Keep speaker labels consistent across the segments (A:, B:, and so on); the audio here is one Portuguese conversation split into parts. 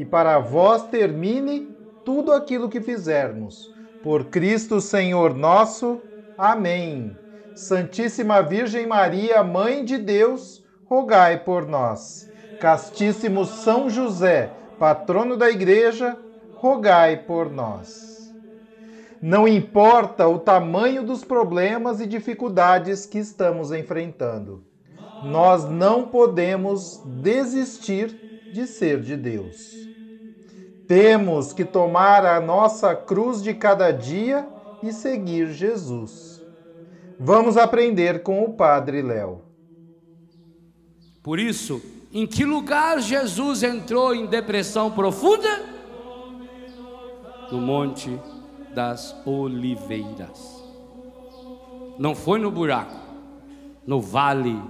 A: e para vós termine tudo aquilo que fizermos. Por Cristo Senhor nosso. Amém. Santíssima Virgem Maria, Mãe de Deus, rogai por nós. Castíssimo São José, patrono da Igreja, rogai por nós. Não importa o tamanho dos problemas e dificuldades que estamos enfrentando, nós não podemos desistir de ser de Deus. Temos que tomar a nossa cruz de cada dia e seguir Jesus. Vamos aprender com o Padre Léo.
B: Por isso, em que lugar Jesus entrou em depressão profunda? No Monte das Oliveiras. Não foi no buraco, no vale,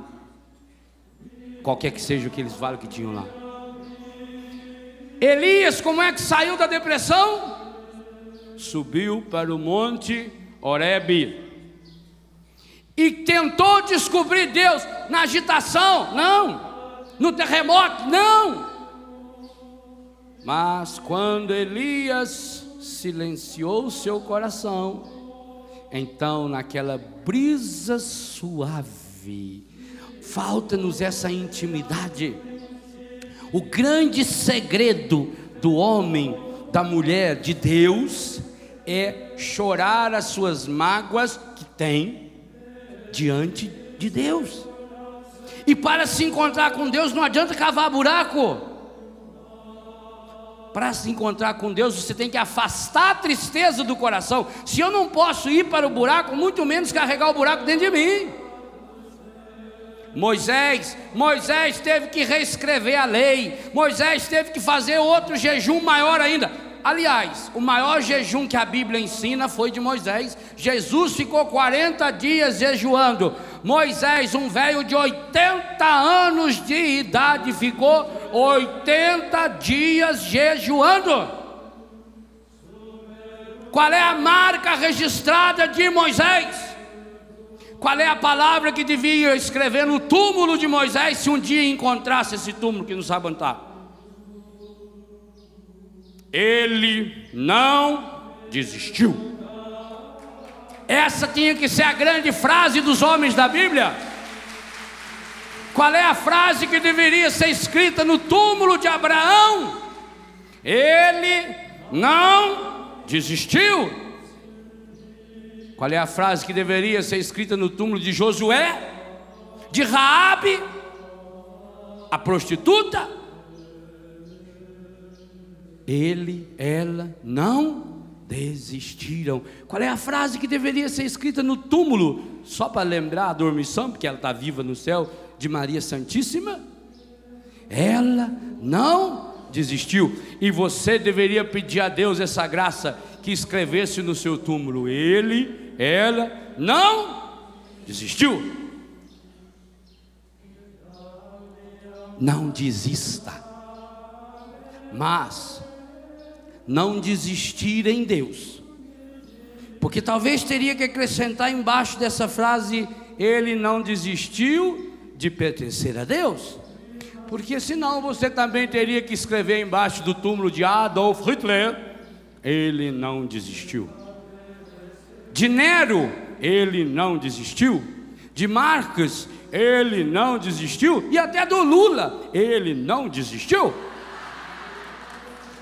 B: qualquer que seja aqueles vales que tinham lá. Elias, como é que saiu da depressão? Subiu para o monte Horebe. E tentou descobrir Deus na agitação, não, no terremoto, não. Mas quando Elias silenciou seu coração, então naquela brisa suave, falta-nos essa intimidade o grande segredo do homem, da mulher, de Deus, é chorar as suas mágoas que tem diante de Deus. E para se encontrar com Deus não adianta cavar buraco. Para se encontrar com Deus, você tem que afastar a tristeza do coração. Se eu não posso ir para o buraco, muito menos carregar o buraco dentro de mim. Moisés, Moisés teve que reescrever a lei, Moisés teve que fazer outro jejum maior ainda. Aliás, o maior jejum que a Bíblia ensina foi de Moisés. Jesus ficou 40 dias jejuando. Moisés, um velho de 80 anos de idade, ficou 80 dias jejuando. Qual é a marca registrada de Moisés? Qual é a palavra que devia escrever no túmulo de Moisés se um dia encontrasse esse túmulo que não sabe? Ele não desistiu. Essa tinha que ser a grande frase dos homens da Bíblia. Qual é a frase que deveria ser escrita no túmulo de Abraão? Ele não desistiu. Qual é a frase que deveria ser escrita no túmulo de Josué? De Raabe, a prostituta? Ele, ela não desistiram. Qual é a frase que deveria ser escrita no túmulo? Só para lembrar a dormição, porque ela está viva no céu, de Maria Santíssima? Ela não desistiu. E você deveria pedir a Deus essa graça que escrevesse no seu túmulo: Ele ela não desistiu. Não desista, mas não desistir em Deus, porque talvez teria que acrescentar embaixo dessa frase: Ele não desistiu de pertencer a Deus, porque senão você também teria que escrever embaixo do túmulo de Adolf Hitler: Ele não desistiu. De Nero, ele não desistiu. De Marcos, ele não desistiu. E até do Lula, ele não desistiu.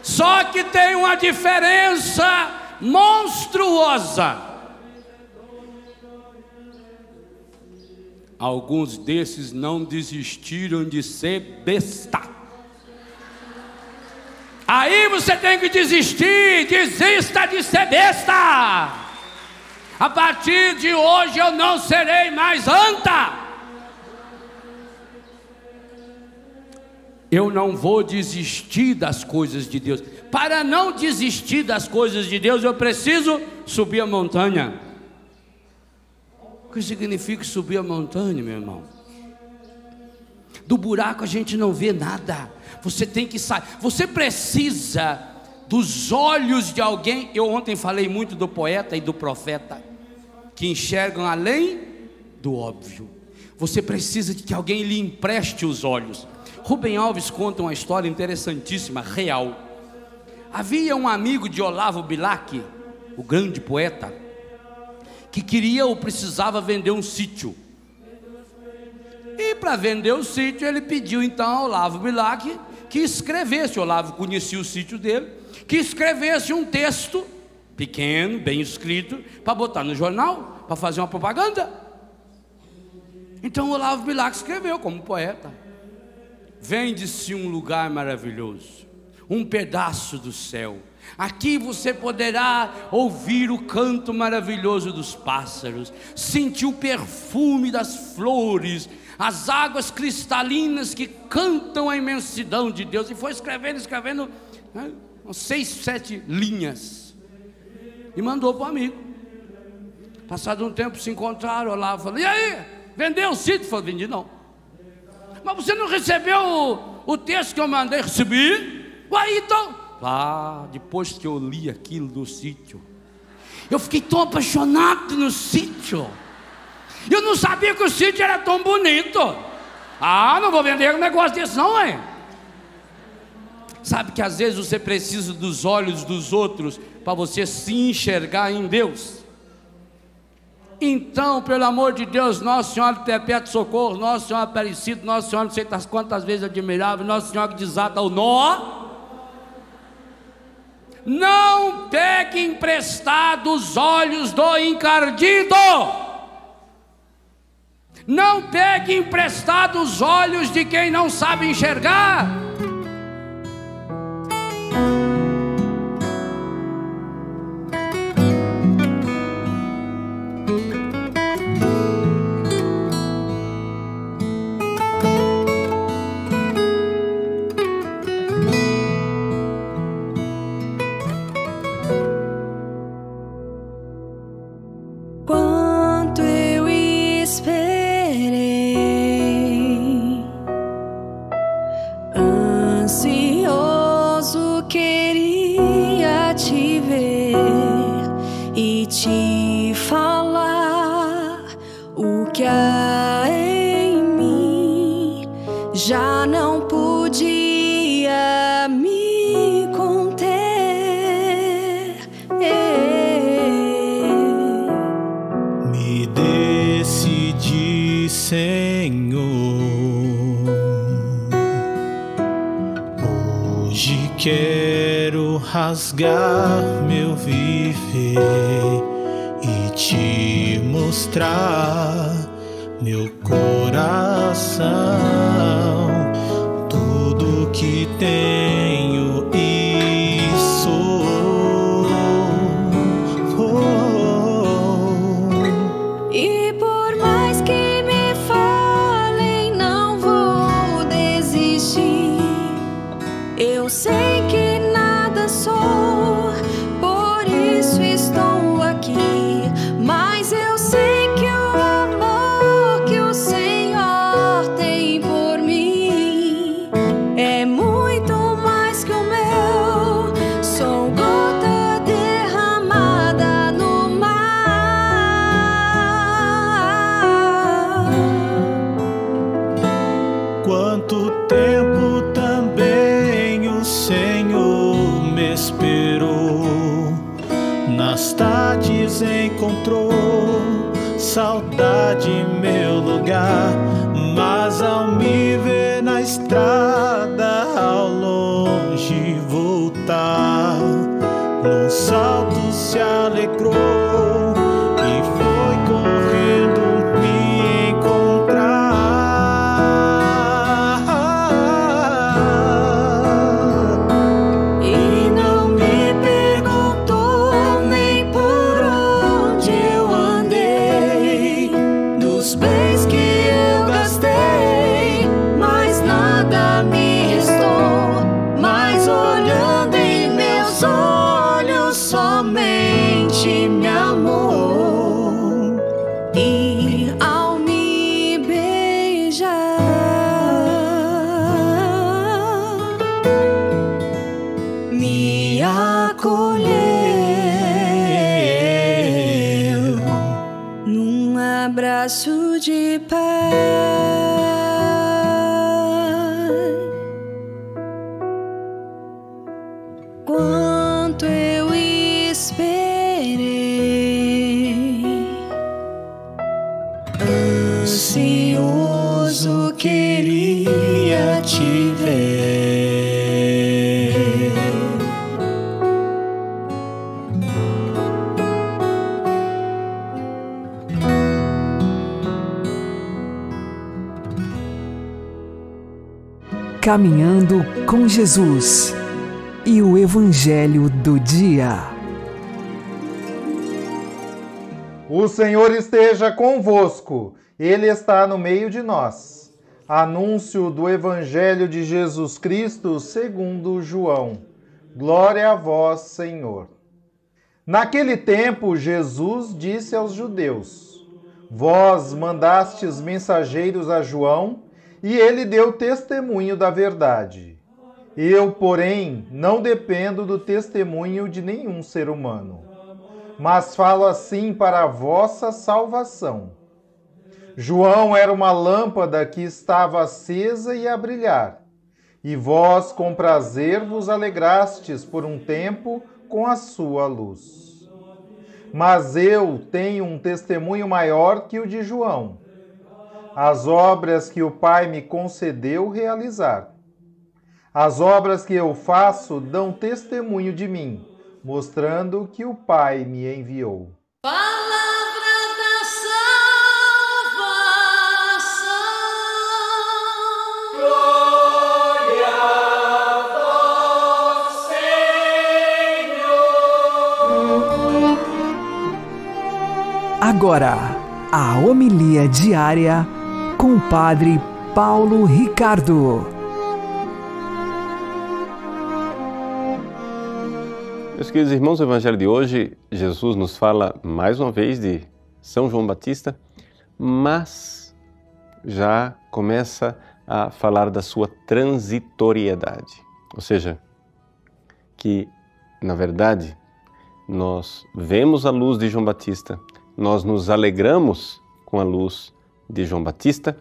B: Só que tem uma diferença monstruosa. Alguns desses não desistiram de ser besta. Aí você tem que desistir, desista de ser besta. A partir de hoje eu não serei mais anta. Eu não vou desistir das coisas de Deus. Para não desistir das coisas de Deus, eu preciso subir a montanha. O que significa subir a montanha, meu irmão? Do buraco a gente não vê nada. Você tem que sair. Você precisa dos olhos de alguém. Eu ontem falei muito do poeta e do profeta que enxergam além do óbvio. Você precisa de que alguém lhe empreste os olhos. Rubem Alves conta uma história interessantíssima, real. Havia um amigo de Olavo Bilac, o grande poeta, que queria ou precisava vender um sítio. E para vender o sítio, ele pediu então ao Olavo Bilac que escrevesse, Olavo conhecia o sítio dele, que escrevesse um texto pequeno, bem escrito, para botar no jornal, para fazer uma propaganda. Então Olavo Bilac escreveu como poeta. Vende-se um lugar maravilhoso, um pedaço do céu Aqui você poderá ouvir o canto maravilhoso dos pássaros, sentir o perfume das flores, as águas cristalinas que cantam a imensidão de Deus. E foi escrevendo, escrevendo, né, seis, sete linhas. E mandou para o amigo. Passado um tempo se encontraram lá, falou: E aí? Vendeu o sítio? Falou: Vendi não. Mas você não recebeu o, o texto que eu mandei? Recebi. Uai, então. Ah, depois que eu li aquilo do sítio, eu fiquei tão apaixonado no sítio. Eu não sabia que o sítio era tão bonito. Ah, não vou vender um negócio desse, não, é? Sabe que às vezes você precisa dos olhos dos outros para você se enxergar em Deus. Então, pelo amor de Deus, Nosso Senhor de Perpétuo Socorro, Nosso Senhor Aparecido, Nosso Senhor não sei quantas vezes admirável, Nosso Senhor que desata o nó não pegue emprestado os olhos do encardido. Não pegue emprestado os olhos de quem não sabe enxergar.
C: Rasgar
D: Caminhando com Jesus e o Evangelho do Dia.
A: O Senhor esteja convosco, Ele está no meio de nós. Anúncio do Evangelho de Jesus Cristo segundo João. Glória a vós, Senhor. Naquele tempo, Jesus disse aos judeus: Vós mandastes mensageiros a João e ele deu testemunho da verdade. Eu, porém, não dependo do testemunho de nenhum ser humano, mas falo assim para a vossa salvação. João era uma lâmpada que estava acesa e a brilhar, e vós com prazer vos alegrastes por um tempo com a sua luz. Mas eu tenho um testemunho maior que o de João as obras que o Pai me concedeu realizar. As obras que eu faço dão testemunho de mim, mostrando que o Pai me enviou.
E: Palavra da salvação. Glória a vós, Senhor.
D: Agora, a homilia diária com o Padre Paulo Ricardo.
F: Meus queridos irmãos, o Evangelho de hoje, Jesus nos fala mais uma vez de São João Batista, mas já começa a falar da sua transitoriedade. Ou seja, que, na verdade, nós vemos a luz de João Batista, nós nos alegramos com a luz de João Batista,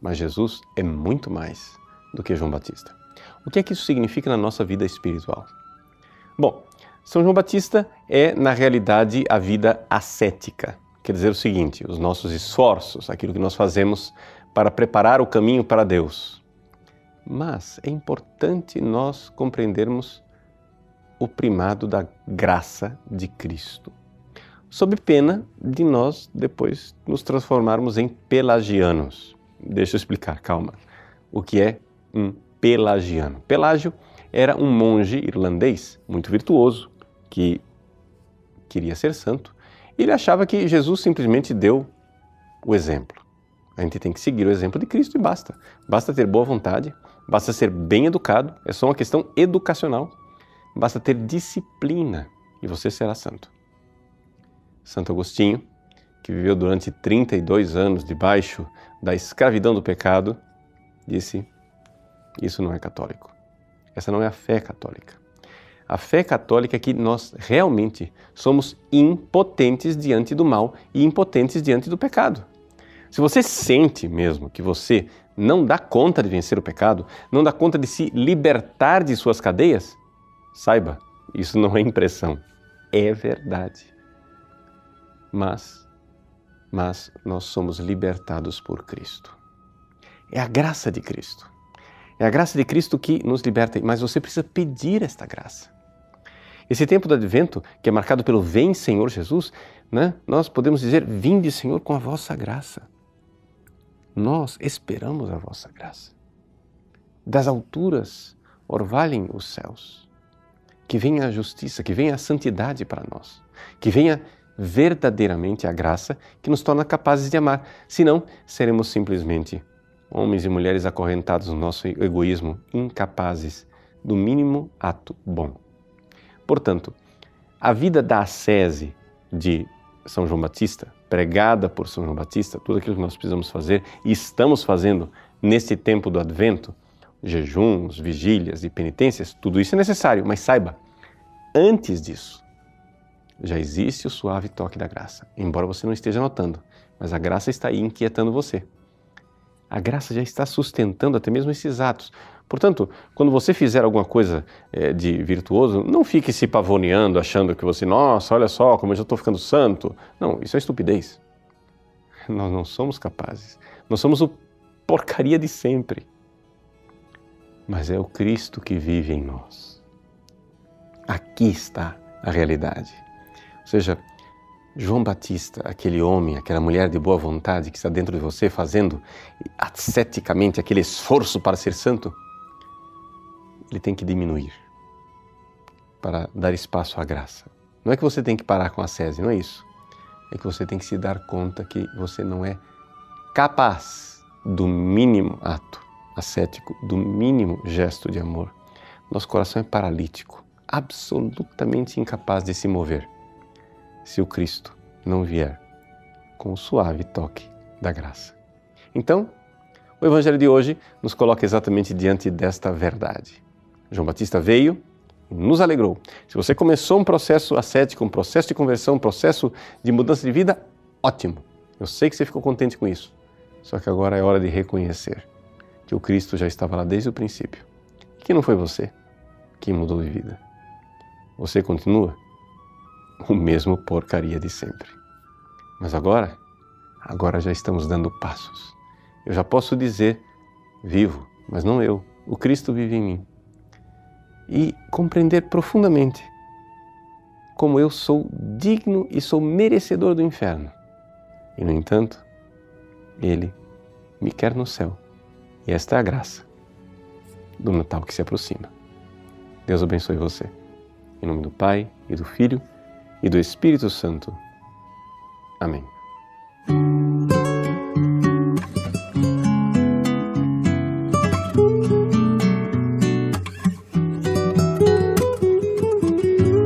F: mas Jesus é muito mais do que João Batista. O que é que isso significa na nossa vida espiritual? Bom, São João Batista é, na realidade, a vida ascética. Quer dizer o seguinte: os nossos esforços, aquilo que nós fazemos para preparar o caminho para Deus. Mas é importante nós compreendermos o primado da graça de Cristo sob pena de nós depois nos transformarmos em pelagianos. Deixa eu explicar, calma. O que é um pelagiano? Pelágio era um monge irlandês muito virtuoso que queria ser santo. Ele achava que Jesus simplesmente deu o exemplo. A gente tem que seguir o exemplo de Cristo e basta. Basta ter boa vontade, basta ser bem educado, é só uma questão educacional. Basta ter disciplina e você será santo. Santo Agostinho, que viveu durante 32 anos debaixo da escravidão do pecado, disse: Isso não é católico. Essa não é a fé católica. A fé católica é que nós realmente somos impotentes diante do mal e impotentes diante do pecado. Se você sente mesmo que você não dá conta de vencer o pecado, não dá conta de se libertar de suas cadeias, saiba, isso não é impressão, é verdade mas, mas nós somos libertados por Cristo. É a graça de Cristo. É a graça de Cristo que nos liberta, mas você precisa pedir esta graça. Esse tempo do advento, que é marcado pelo Vem Senhor Jesus, né? nós podemos dizer: Vinde, Senhor, com a vossa graça. Nós esperamos a vossa graça. Das alturas orvalhem os céus. Que venha a justiça, que venha a santidade para nós. Que venha verdadeiramente a graça que nos torna capazes de amar. Senão, seremos simplesmente homens e mulheres acorrentados no nosso egoísmo, incapazes do mínimo ato bom. Portanto, a vida da ascese de São João Batista, pregada por São João Batista, tudo aquilo que nós precisamos fazer e estamos fazendo neste tempo do advento, jejuns, vigílias e penitências, tudo isso é necessário, mas saiba, antes disso, Já existe o suave toque da graça, embora você não esteja notando, mas a graça está aí inquietando você. A graça já está sustentando até mesmo esses atos. Portanto, quando você fizer alguma coisa é, de virtuoso, não fique se pavoneando, achando que você, nossa, olha só como eu já estou ficando santo. Não, isso é estupidez. Nós não somos capazes. Nós somos o porcaria de sempre. Mas é o Cristo que vive em nós. Aqui está a realidade. Ou seja, João Batista, aquele homem, aquela mulher de boa vontade que está dentro de você fazendo asceticamente aquele esforço para ser santo, ele tem que diminuir para dar espaço à graça. Não é que você tem que parar com a sese, não é isso. É que você tem que se dar conta que você não é capaz do mínimo ato ascético, do mínimo gesto de amor. Nosso coração é paralítico, absolutamente incapaz de se mover se o Cristo não vier com o suave toque da graça. Então, o Evangelho de hoje nos coloca exatamente diante desta verdade. João Batista veio e nos alegrou. Se você começou um processo ascético, um processo de conversão, um processo de mudança de vida, ótimo. Eu sei que você ficou contente com isso. Só que agora é hora de reconhecer que o Cristo já estava lá desde o princípio. Que não foi você que mudou de vida. Você continua o mesmo porcaria de sempre. Mas agora, agora já estamos dando passos. Eu já posso dizer, vivo, mas não eu, o Cristo vive em mim. E compreender profundamente como eu sou digno e sou merecedor do inferno. E, no entanto, Ele me quer no céu. E esta é a graça do Natal que se aproxima. Deus abençoe você. Em nome do Pai e do Filho e do Espírito Santo. Amém.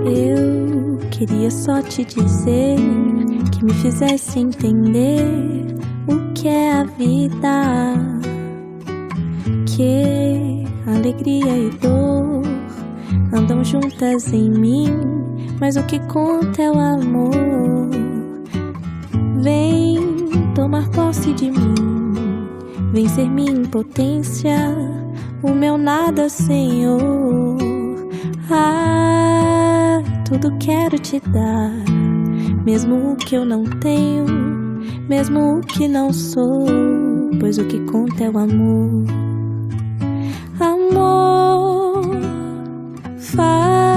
G: Eu queria só te dizer que me fizesse entender o que é a vida, que alegria e dor andam juntas em mim mas o que conta é o amor. Vem tomar posse de mim, vem ser minha impotência, o meu nada, Senhor. Ah, tudo quero te dar, mesmo o que eu não tenho, mesmo o que não sou, pois o que conta é o amor. Amor, faz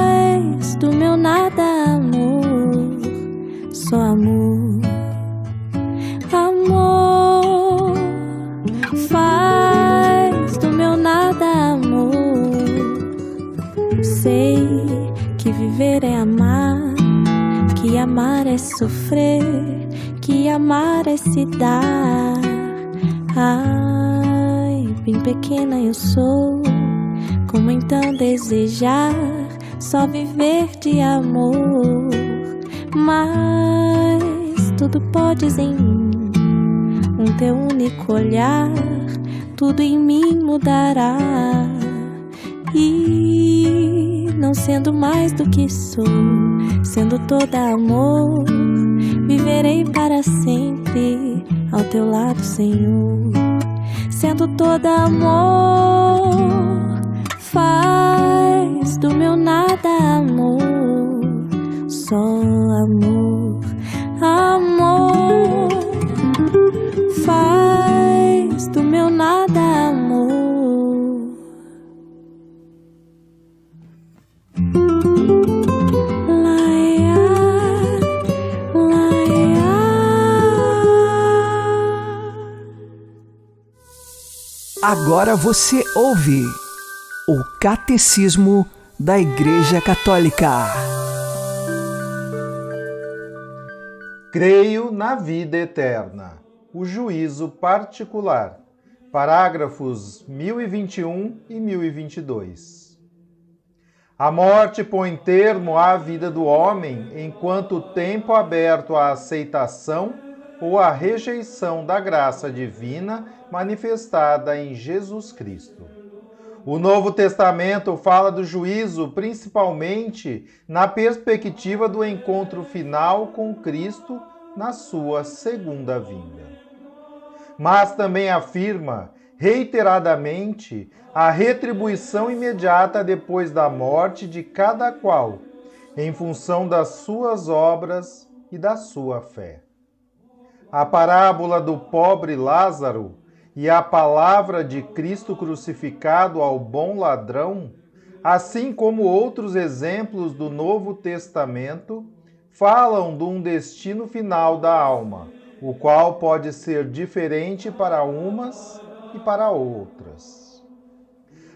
G: só amor, amor, faz do meu nada, amor. Sei que viver é amar, que amar é sofrer, que amar é se dar. Ai, bem pequena eu sou, como então desejar? só viver de amor. Mas tudo podes em mim, um teu único olhar, tudo em mim mudará. E não sendo mais do que sou, sendo toda amor, viverei para sempre ao teu lado, Senhor. Sendo toda amor, faz faz do meu nada amor, só amor, amor. Faz do meu nada amor. Laia, laia.
D: Agora você ouve o Catecismo da Igreja Católica.
A: Creio na vida eterna. O juízo particular. Parágrafos 1021 e 1022. A morte põe termo à vida do homem enquanto tempo aberto à aceitação ou à rejeição da graça divina manifestada em Jesus Cristo. O Novo Testamento fala do juízo principalmente na perspectiva do encontro final com Cristo na sua segunda vinda. Mas também afirma reiteradamente a retribuição imediata depois da morte de cada qual, em função das suas obras e da sua fé. A parábola do pobre Lázaro e a palavra de Cristo crucificado ao bom ladrão, assim como outros exemplos do Novo Testamento, falam de um destino final da alma, o qual pode ser diferente para umas e para outras.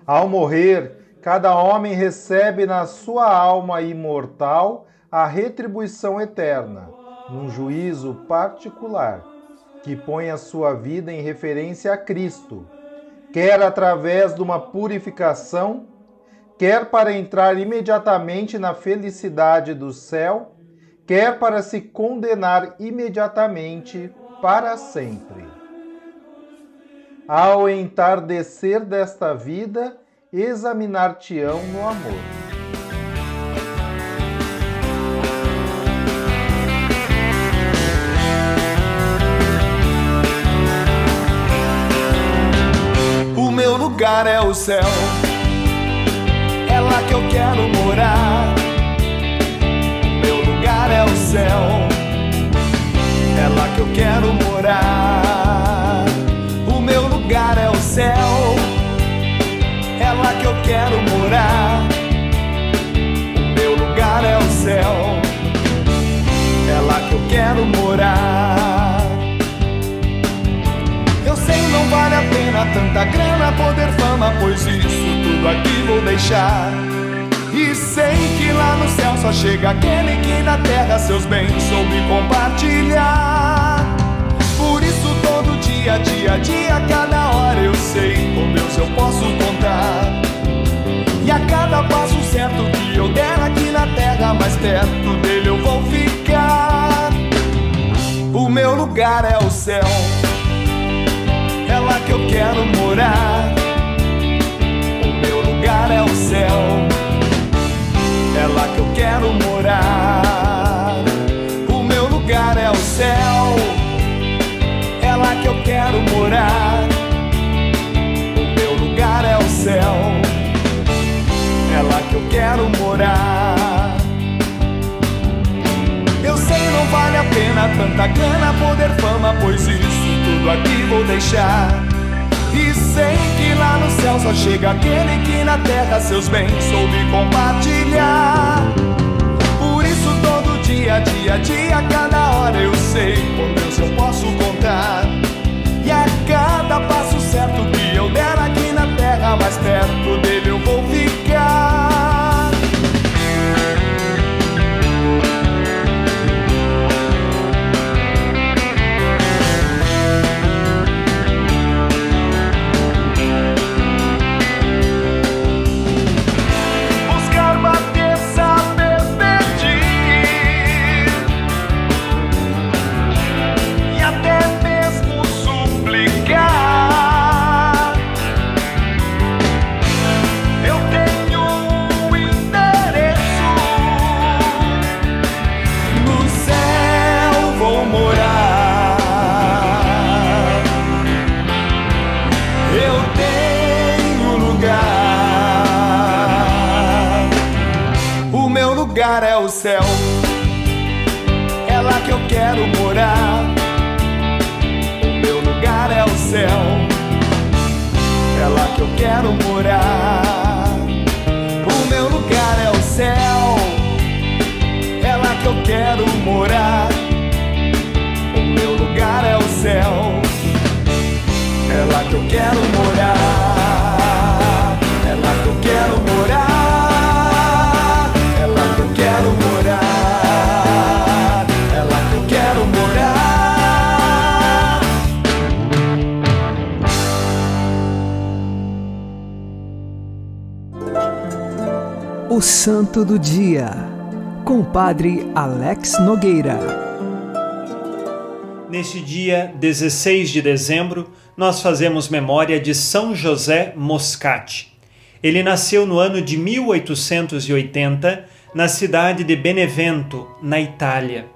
A: Ao morrer, cada homem recebe na sua alma imortal a retribuição eterna, num juízo particular que põe a sua vida em referência a Cristo, quer através de uma purificação, quer para entrar imediatamente na felicidade do céu, quer para se condenar imediatamente para sempre. Ao entardecer desta vida, examinar-te-ão no amor.
H: Lugar é o céu. É lá que eu quero morar. Meu lugar é o céu. É lá que eu quero morar. O meu lugar é o céu. É lá que eu quero morar. O meu lugar é o céu. É lá que eu quero morar. Não vale a pena tanta grana, poder, fama, pois isso tudo aqui vou deixar. E sei que lá no céu só chega aquele que na terra seus bens soube compartilhar. Por isso todo dia, dia, dia, cada hora eu sei com Deus eu posso contar. E a cada passo certo que eu der aqui na terra, mais perto dele eu vou ficar. O meu lugar é o céu eu quero morar. O meu lugar é o céu, é lá que eu quero morar. O meu lugar é o céu, é lá que eu quero morar. O meu lugar é o céu, é lá que eu quero morar. Eu sei não vale a pena tanta grana, poder, fama, pois isso tudo aqui vou deixar. E sei que lá no céu só chega aquele que na terra seus bens soube compartilhar. Por isso todo dia, dia, dia, cada hora eu sei com Deus eu posso contar. E a cada passo certo que eu der aqui na terra, mais perto dele
D: O Santo do Dia, com o Padre Alex Nogueira.
I: Neste dia 16 de dezembro, nós fazemos memória de São José Moscati. Ele nasceu no ano de 1880 na cidade de Benevento, na Itália.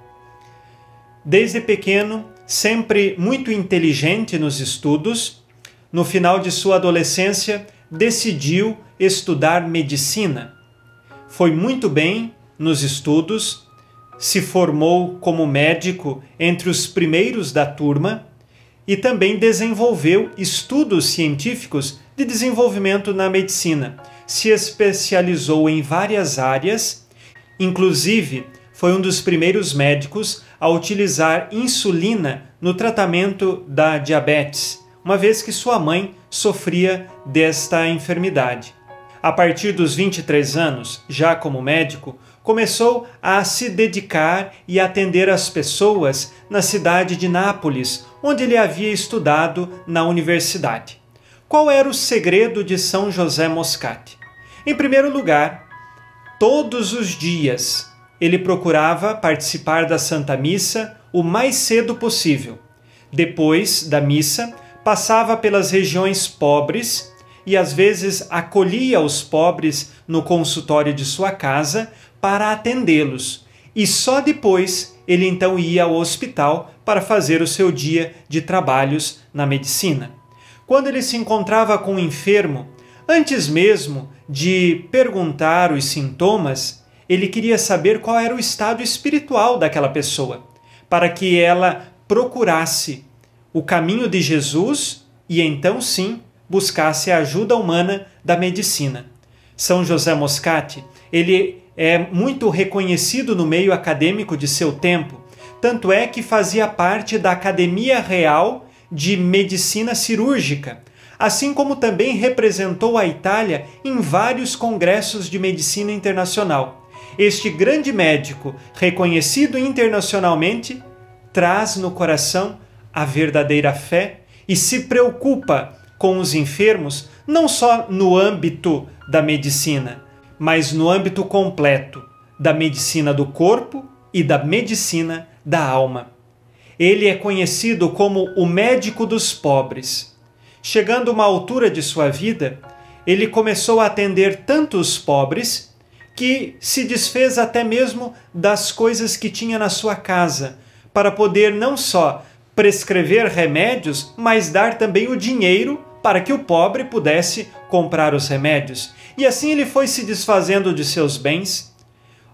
I: Desde pequeno, sempre muito inteligente nos estudos, no final de sua adolescência decidiu estudar medicina. Foi muito bem nos estudos, se formou como médico entre os primeiros da turma e também desenvolveu estudos científicos de desenvolvimento na medicina. Se especializou em várias áreas, inclusive foi um dos primeiros médicos a utilizar insulina no tratamento da diabetes, uma vez que sua mãe sofria desta enfermidade. A partir dos 23 anos, já como médico, começou a se dedicar e atender as pessoas na cidade de Nápoles, onde ele havia estudado na universidade. Qual era o segredo de São José Moscati? Em primeiro lugar, todos os dias ele procurava participar da Santa Missa o mais cedo possível. Depois da missa, passava pelas regiões pobres e às vezes acolhia os pobres no consultório de sua casa para atendê-los. E só depois ele então ia ao hospital para fazer o seu dia de trabalhos na medicina. Quando ele se encontrava com um enfermo, antes mesmo de perguntar os sintomas, ele queria saber qual era o estado espiritual daquela pessoa, para que ela procurasse o caminho de Jesus e então sim buscasse a ajuda humana da medicina. São José Moscati, ele é muito reconhecido no meio acadêmico de seu tempo, tanto é que fazia parte da Academia Real de Medicina Cirúrgica, assim como também representou a Itália em vários congressos de medicina internacional. Este grande médico, reconhecido internacionalmente, traz no coração a verdadeira fé e se preocupa com os enfermos não só no âmbito da medicina, mas no âmbito completo da medicina do corpo e da medicina da alma. Ele é conhecido como o médico dos pobres. Chegando a uma altura de sua vida, ele começou a atender tantos pobres que se desfez até mesmo das coisas que tinha na sua casa, para poder não só prescrever remédios, mas dar também o dinheiro para que o pobre pudesse comprar os remédios. E assim ele foi se desfazendo de seus bens.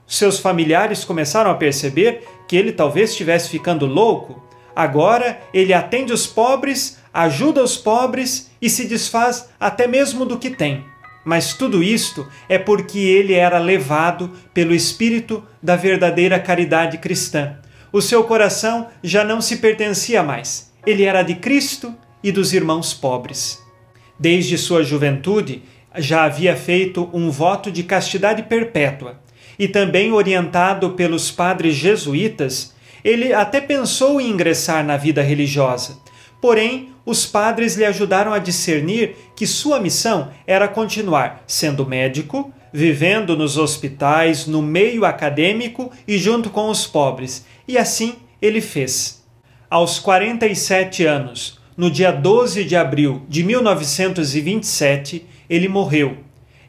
I: Seus familiares começaram a perceber que ele talvez estivesse ficando louco. Agora ele atende os pobres, ajuda os pobres e se desfaz até mesmo do que tem. Mas tudo isto é porque ele era levado pelo espírito da verdadeira caridade cristã. O seu coração já não se pertencia mais. Ele era de Cristo e dos irmãos pobres. Desde sua juventude, já havia feito um voto de castidade perpétua e também orientado pelos padres jesuítas, ele até pensou em ingressar na vida religiosa. Porém, os padres lhe ajudaram a discernir que sua missão era continuar sendo médico, vivendo nos hospitais, no meio acadêmico e junto com os pobres. E assim ele fez. Aos 47 anos, no dia 12 de abril de 1927, ele morreu,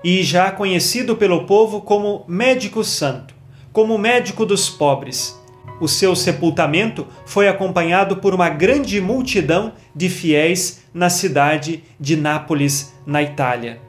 I: e já conhecido pelo povo como Médico Santo, como médico dos pobres. O seu sepultamento foi acompanhado por uma grande multidão de fiéis na cidade de Nápoles, na Itália.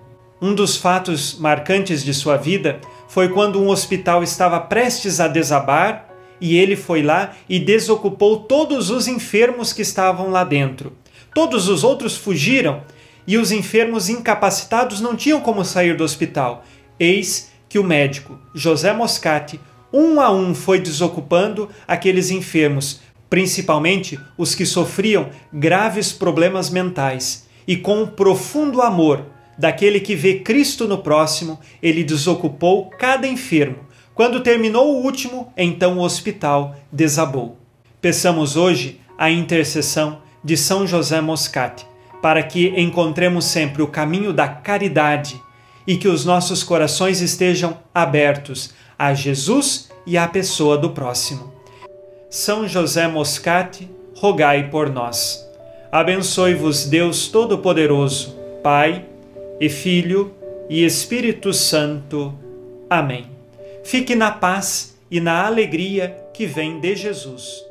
I: Um dos fatos marcantes de sua vida foi quando um hospital estava prestes a desabar e ele foi lá e desocupou todos os enfermos que estavam lá dentro. Todos os outros fugiram e os enfermos incapacitados não tinham como sair do hospital. Eis que o médico, José Moscati, um a um foi desocupando aqueles enfermos, principalmente os que sofriam graves problemas mentais, e com o profundo amor daquele que vê Cristo no próximo, ele desocupou cada enfermo. Quando terminou o último, então o hospital desabou. Peçamos hoje a intercessão de São José Moscati, para que encontremos sempre o caminho da caridade e que os nossos corações estejam abertos a Jesus e à pessoa do próximo. São José Moscati, rogai por nós. Abençoe-vos Deus Todo-Poderoso, Pai e Filho e Espírito Santo. Amém. Fique na paz e na alegria que vem de Jesus.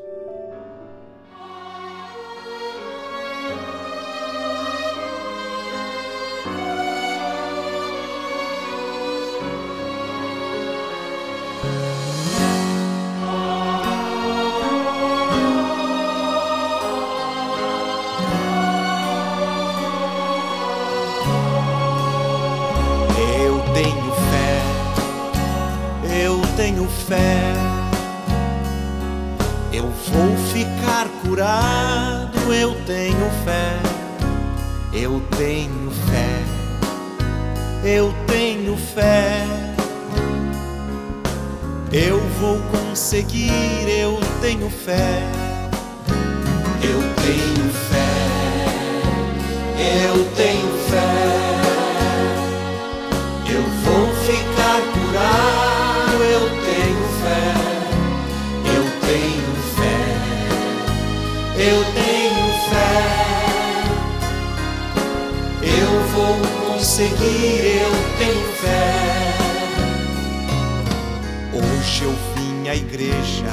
J: À igreja,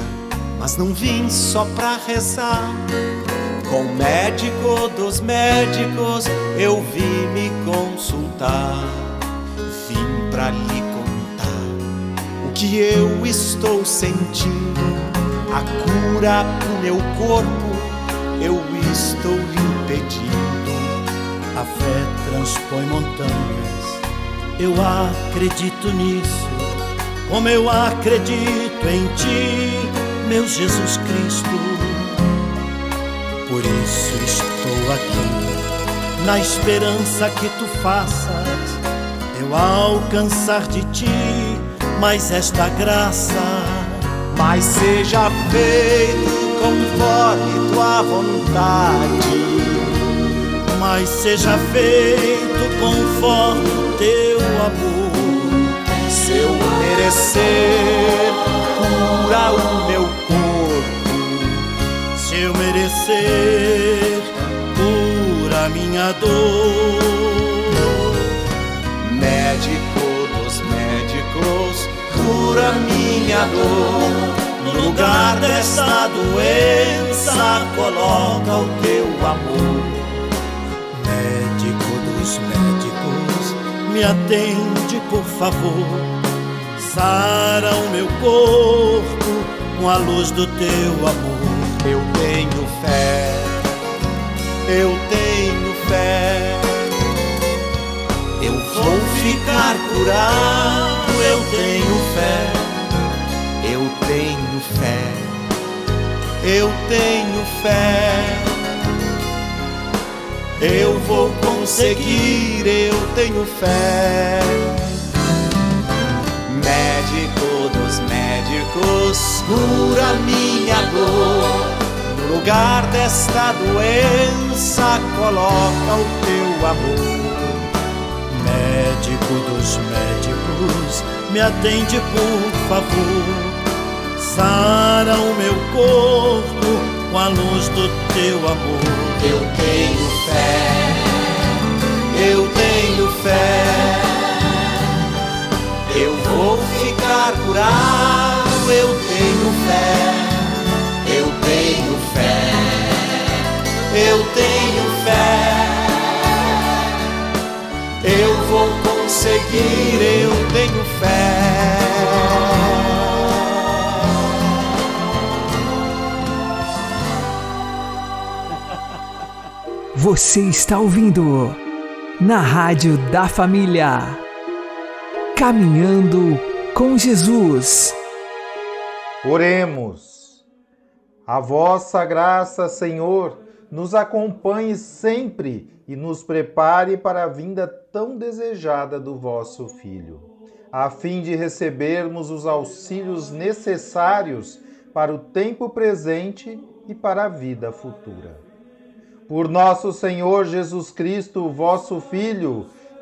J: mas não vim só pra rezar. Com o médico dos médicos eu vim me consultar. Vim pra lhe contar o que eu estou sentindo. A cura pro meu corpo eu estou lhe pedindo.
K: A fé transpõe montanhas, eu acredito nisso. Como eu acredito em ti, meu Jesus Cristo. Por isso estou aqui, na esperança que tu faças eu alcançar de ti mais esta graça.
J: Mas seja feito conforme tua vontade.
K: Mas seja feito conforme teu
J: merecer, cura o meu corpo.
K: Se eu merecer, cura minha dor.
J: Médico dos médicos, cura minha dor. No lugar desta doença, coloca o teu amor.
K: Médico dos médicos, me atende por favor. Sara o meu corpo com a luz do teu amor.
J: Eu tenho fé, eu tenho fé. Eu vou ficar curado, eu tenho fé, eu tenho fé, eu tenho fé. Eu vou conseguir, eu tenho fé. Médico dos médicos, cura minha dor. No lugar desta doença, coloca o teu amor.
K: Médico dos médicos, me atende por favor. Sara o meu corpo com a luz do teu amor.
J: Eu tenho fé, eu tenho fé. Vou ficar curado, eu tenho fé, eu tenho fé, eu tenho fé. Eu vou conseguir, eu tenho fé.
D: Você está ouvindo na Rádio da Família. Caminhando com Jesus.
A: Oremos. A vossa graça, Senhor, nos acompanhe sempre e nos prepare para a vinda tão desejada do vosso Filho, a fim de recebermos os auxílios necessários para o tempo presente e para a vida futura. Por nosso Senhor Jesus Cristo, vosso Filho,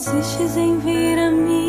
E: Insistes em vir a mim,